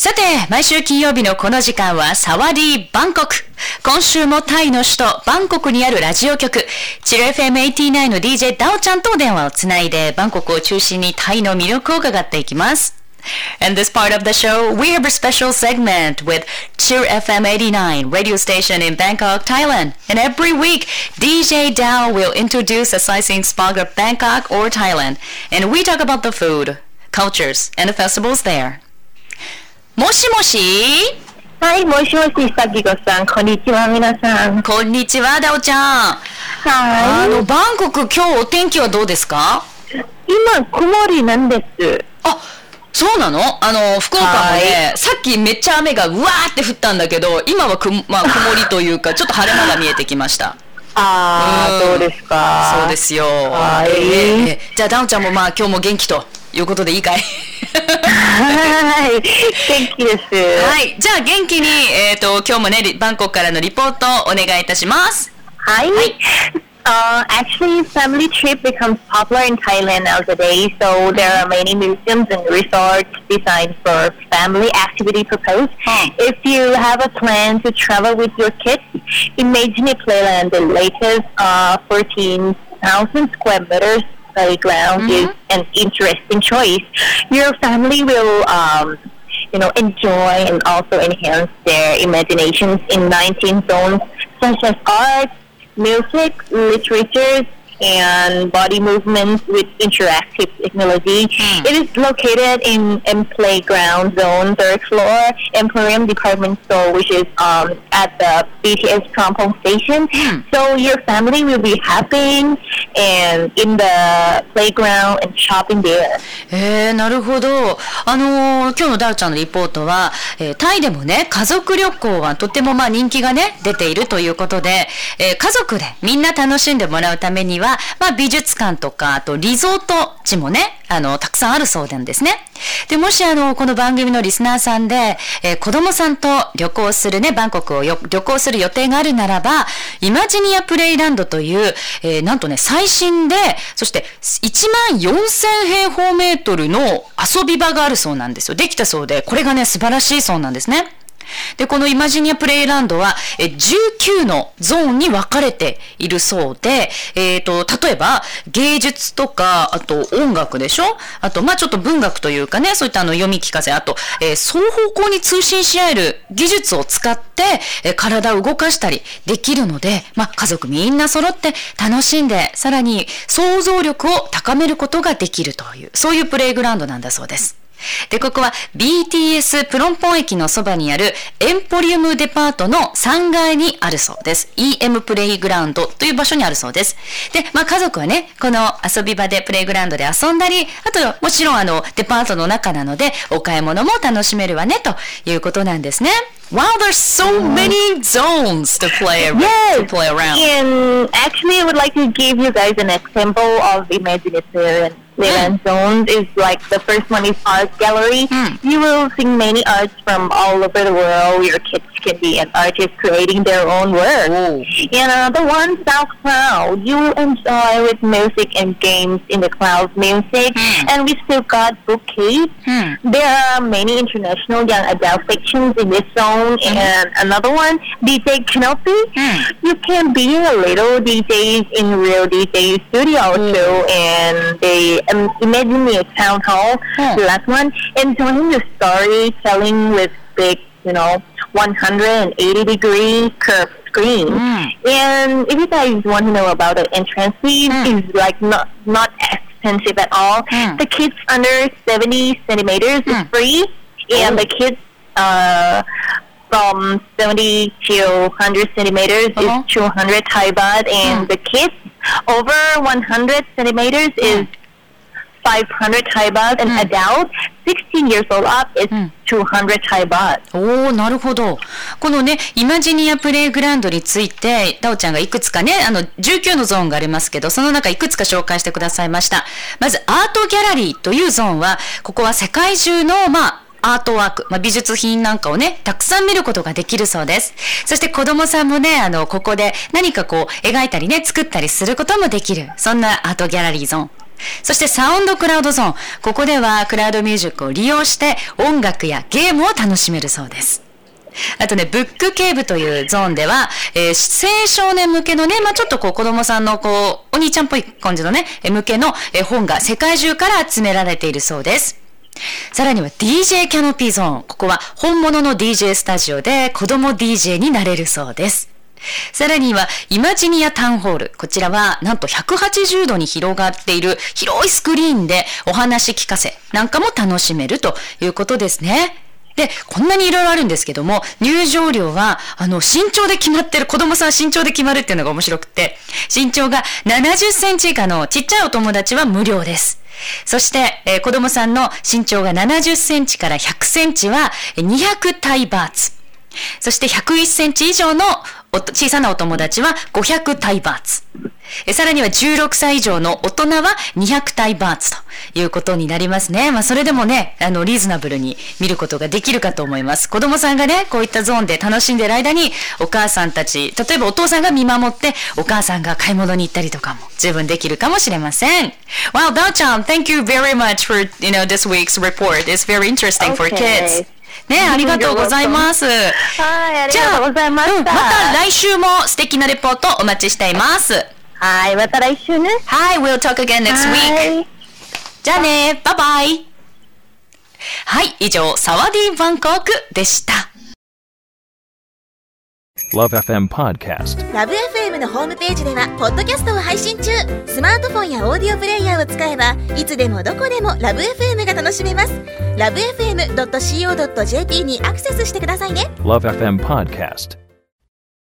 さて、毎週金曜日のこの時間はサワディーバンコク。今週もタイの首都バンコクにあるラジオ局、チル FM89 の DJ ダオちゃんと電話をつないで、バンコクを中心にタイの魅力を伺っていきます。In this part of the show, we have a special segment with Cheer FM 89 radio station in Bangkok, Thailand. And every week, DJ Dao will introduce a sightseeing spot of Bangkok or Thailand. And we talk about the food, cultures, and the festivals there. もしもし？はい、もしもし、さきこさん、こんにちは、皆さん。こんにちは、ダオちゃん。はい。あの、バンコク、今日お天気はどうですか？今、曇りなんです。あ、そうなの？あの、福岡もね、さっきめっちゃ雨がうわーって降ったんだけど、今はく、まあ、曇りというか、ちょっと晴れ間が見えてきました。ああ、そうですか。そうですよ。はい、えー、じゃあ、ダウンちゃんもまあ、今日も元気ということでいいかい？はい、元気です。はい、じゃあ元気に、えっ、ー、と、今日もね、バンコクからのリポートをお願いいたします。はい。はい Uh, actually, family trip becomes popular in Thailand nowadays. So there are many museums and resorts designed for family activity purpose. If you have a plan to travel with your kids, imagine a playland. The latest uh, 14,000 square meters playground mm-hmm. is an interesting choice. Your family will, um, you know, enjoy and also enhance their imaginations in 19 zones such as art, music, literature, and body movements with interactive technology. Mm. It is located in M Playground Zone, third floor, Emporium Department Store, which is um, at the BTS Kampong Station. Mm. So your family will be happy and in the playground and shopping there. えー、なるほど。あのー、今日のダウちゃんのリポートは、えー、タイでもね、家族旅行はとてもまあ人気がね、出ているということで、えー、家族でみんな楽しんでもらうためには、まあ美術館とか、あとリゾート地もね、あの、たくさんあるそうなんですね。で、もしあの、この番組のリスナーさんで、えー、子供さんと旅行するね、バンコクを旅行する予定があるならば、イマジニアプレイランドという、えー、なんとね、最新で、そして1万4000平方メートルの遊び場があるそうなんですよ。できたそうで、これがね、素晴らしいそうなんですね。で、このイマジニアプレイランドは、え19のゾーンに分かれているそうで、えっ、ー、と、例えば芸術とか、あと音楽でしょ？あと、まあちょっと文学というかね、そういったあの読み聞かせ、あと、えー、双方向に通信し合える技術を使って、えー、体を動かしたりできるので、まあ家族みんな揃って楽しんで、さらに想像力を高めることができるという、そういうプレイグラウンドなんだそうです。で、ここは BTS プロンポン駅のそばにあるエンポリウムデパートの3階にあるそうです。EM プレイグラウンドという場所にあるそうです。で、まあ家族はね、この遊び場でプレイグラウンドで遊んだり、あともちろんあのデパートの中なのでお買い物も楽しめるわねということなんですね。Wow, there's so many zones to play, yes, to play around. And actually, I would like to give you guys an example of imagination Playland Zones is like the first one is art gallery. Mm. You will see many arts from all over the world. Your kids can be an artist creating their own work. Ooh. And uh, the one South Cloud, you will enjoy with music and games in the cloud music. Mm. And we still got bookcase. Mm. There are many international young adult sections in this zone. Mm. And another one, DJ Canopy. Mm. You can be a little DJs in real DJ studio mm. too. And they um, imagine me a town hall, yeah. the last one, and telling the storytelling with big, you know, 180 degree curved screen. Mm. And if you guys want to know about the entrance fee, mm. is like not not expensive at all. Mm. The kids under 70 centimeters is hmm. free, and the kids uh, from 70 to 100 centimeters uh-huh. is 200 Thai baht, and hmm. the kids over 100 centimeters is 500 Thai baht and adult 16 years old up is 200 Thai baht. おお、なるほど。このね、イマジニアプレイグラウンドについて、タオちゃんがいくつかね、あの、19のゾーンがありますけど、その中いくつか紹介してくださいました。まず、アートギャラリーというゾーンは、ここは世界中の、まあ、アートワーク、まあ、美術品なんかをね、たくさん見ることができるそうです。そして子供さんもね、あの、ここで何かこう、描いたりね、作ったりすることもできる。そんなアートギャラリーゾーン。そしてサウンドクラウドゾーン。ここではクラウドミュージックを利用して音楽やゲームを楽しめるそうです。あとね、ブックケーブというゾーンでは、えー、青少年向けのね、まあ、ちょっとこう子供さんのこう、お兄ちゃんっぽい感じのね、向けの本が世界中から集められているそうです。さらには DJ キャノピーゾーン。ここは本物の DJ スタジオで子供 DJ になれるそうです。さらには、イマジニアタウンホール。こちらは、なんと180度に広がっている広いスクリーンでお話聞かせなんかも楽しめるということですね。で、こんなにいろいろあるんですけども、入場料は、あの、身長で決まってる、子供さん身長で決まるっていうのが面白くて、身長が70センチ以下のちっちゃいお友達は無料です。そして、えー、子供さんの身長が70センチから100センチは200タイバーツ。そして101センチ以上の小さなお友達は500タイバーツ。さらには16歳以上の大人は200タイバーツということになりますね。まあそれでもね、あの、リーズナブルに見ることができるかと思います。子供さんがね、こういったゾーンで楽しんでる間に、お母さんたち、例えばお父さんが見守って、お母さんが買い物に行ったりとかも十分できるかもしれません。Well, Dao-chan, thank you very much for, you know, this week's report. It's very interesting for kids. ね、ありがとうございます。はい、ありがとうございました。うん、また来週も素敵なレポートお待ちしています。はい、また来週ね。はい、we'll talk again next week. じゃあね、バイバイ。はい、以上、サワディーバンコクでした。LoveFM Podcast. LoveFM のホームページではポッドキャストを配信中。スマートフォンやオーディオプレイヤーを使えばいつでもどこでも LoveFM が楽しめます。LoveFM.co.jp にアクセスしてくださいね。LoveFM Podcast